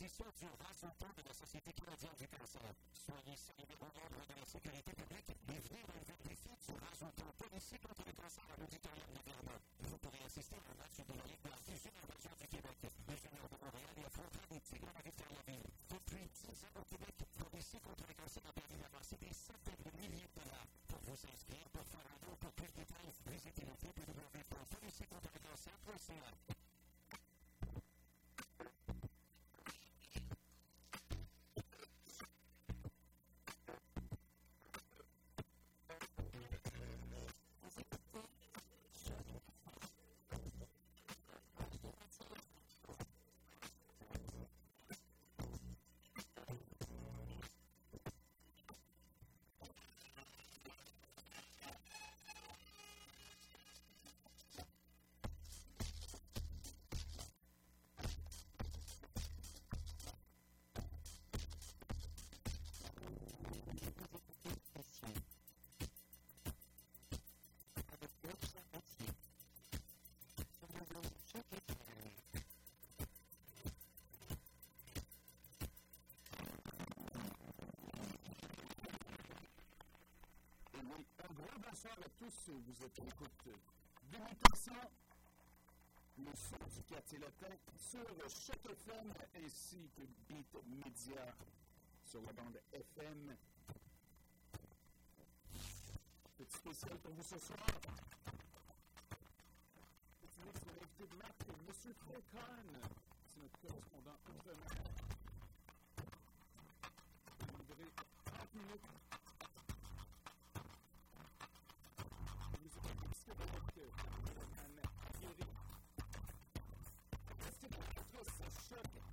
l'émission du résultat de la Société canadienne du cancer. Soyez les membres de la sécurité publique et venez relever le défi du Oui, un grand bonsoir à tous. Vous êtes à l'écoute d'émission Le son du quartier latin sur Choc FM ainsi que Beat Media sur la bande FM. Petit spécial pour vous ce soir. Petit mix de l'invité de Marc, M. Kahn. C'est notre correspondant outre-mer. On Alltså, försöket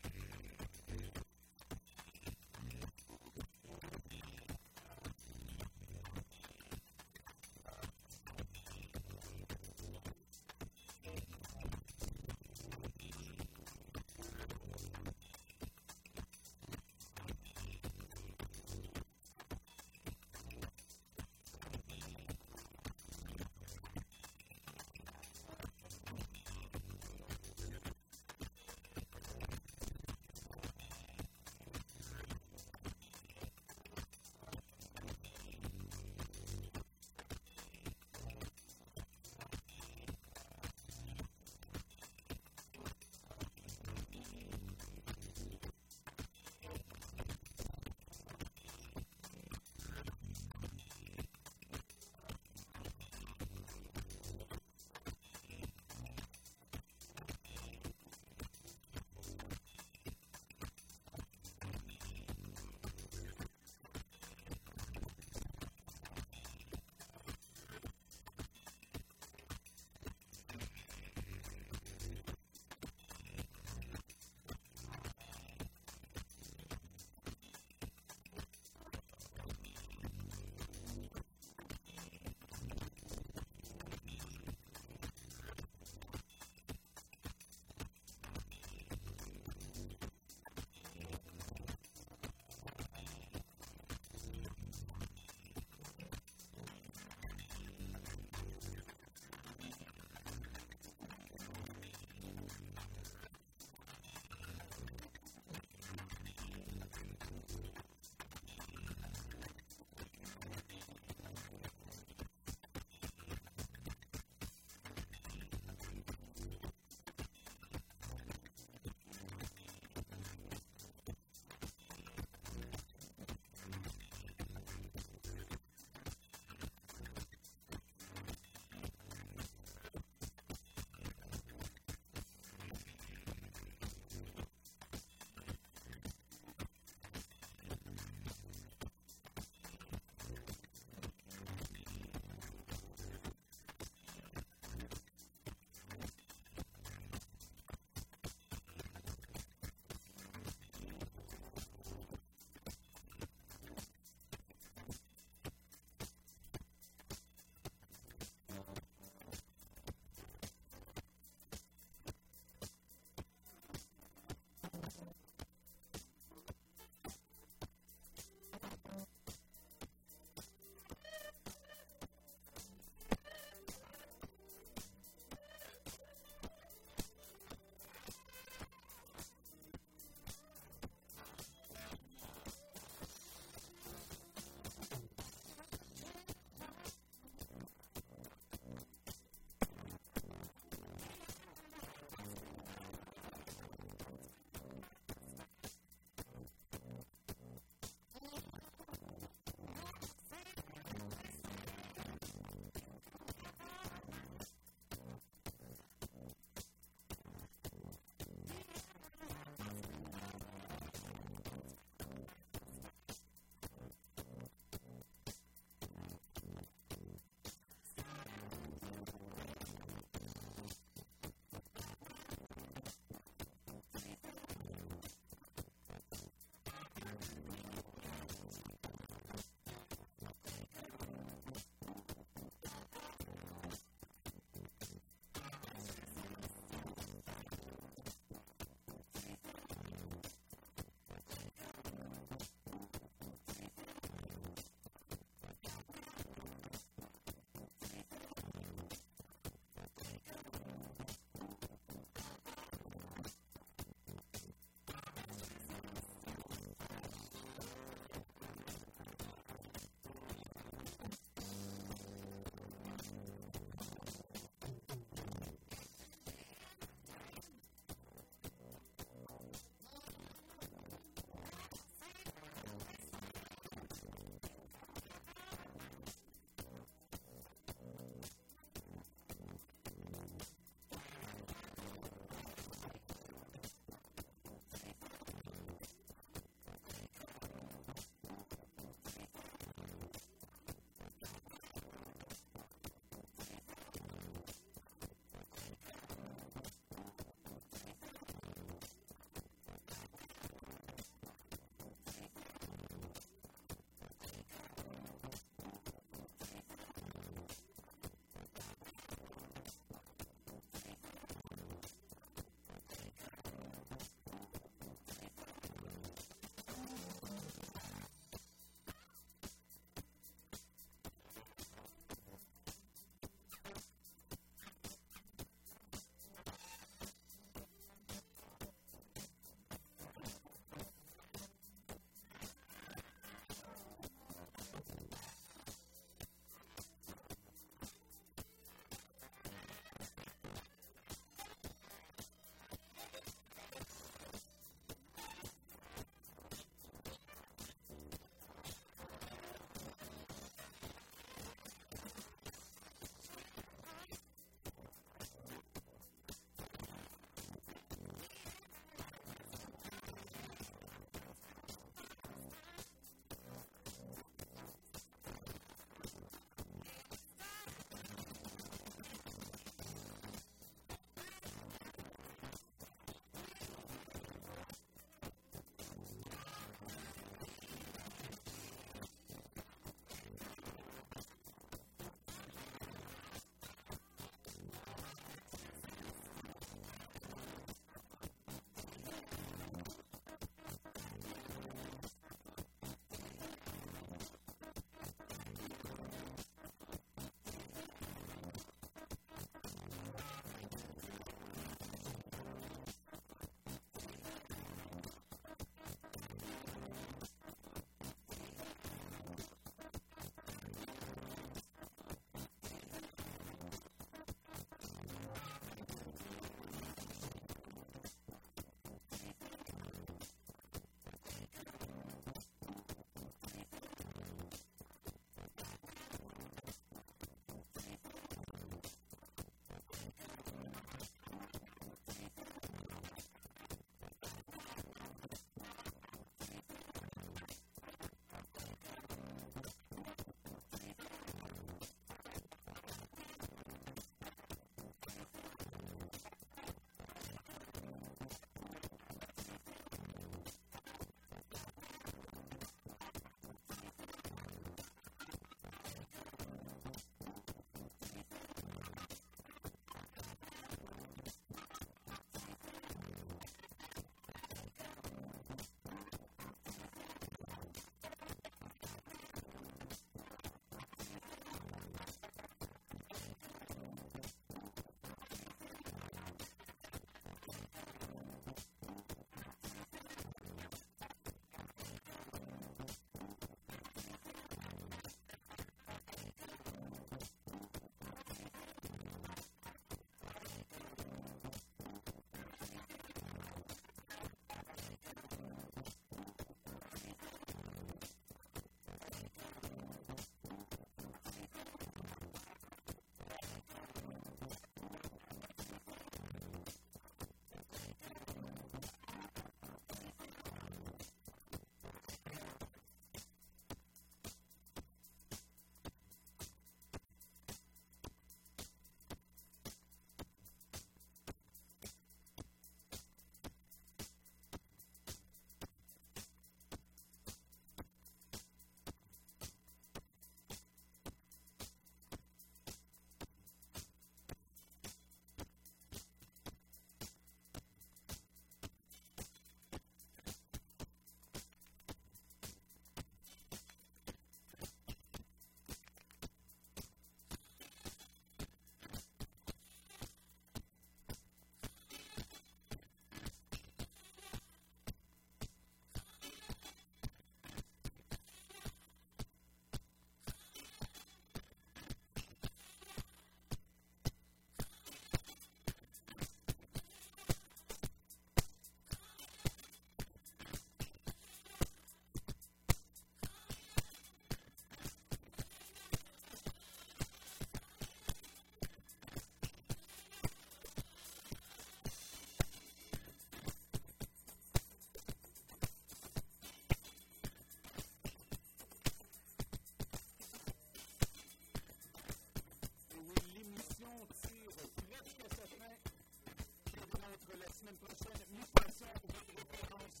30 minutes semaine prochaine. Mutation, votre référence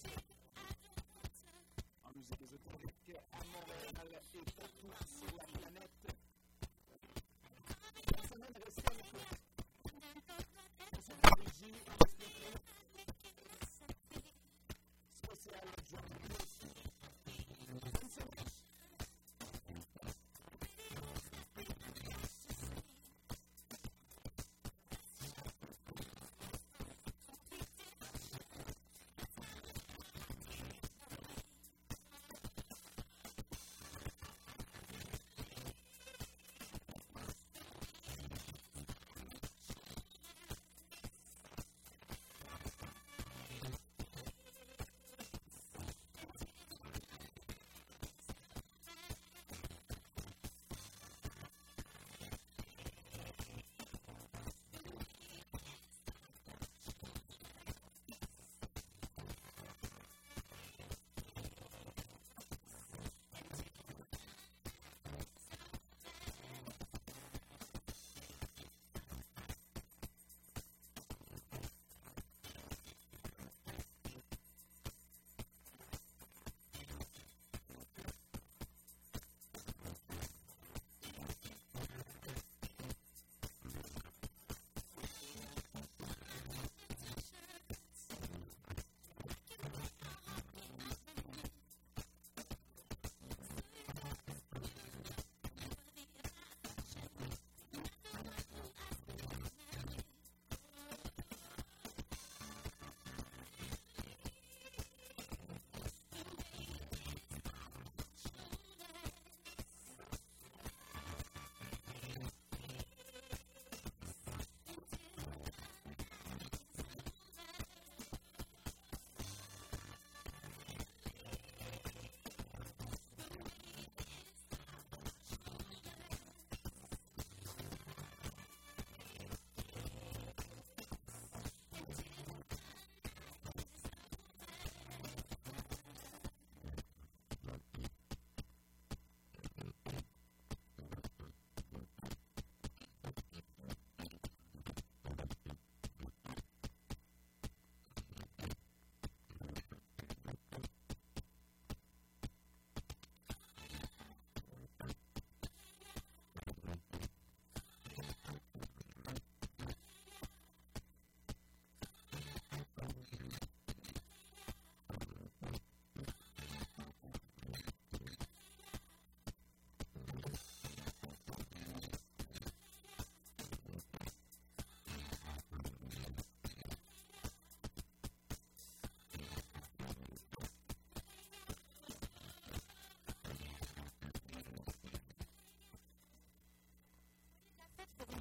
en musique ésotérique à Montréal et partout sur la planète. La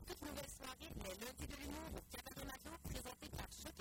toute nouvelle soirée, les lundis de l'humour au Cabaret Mado, présenté par Choc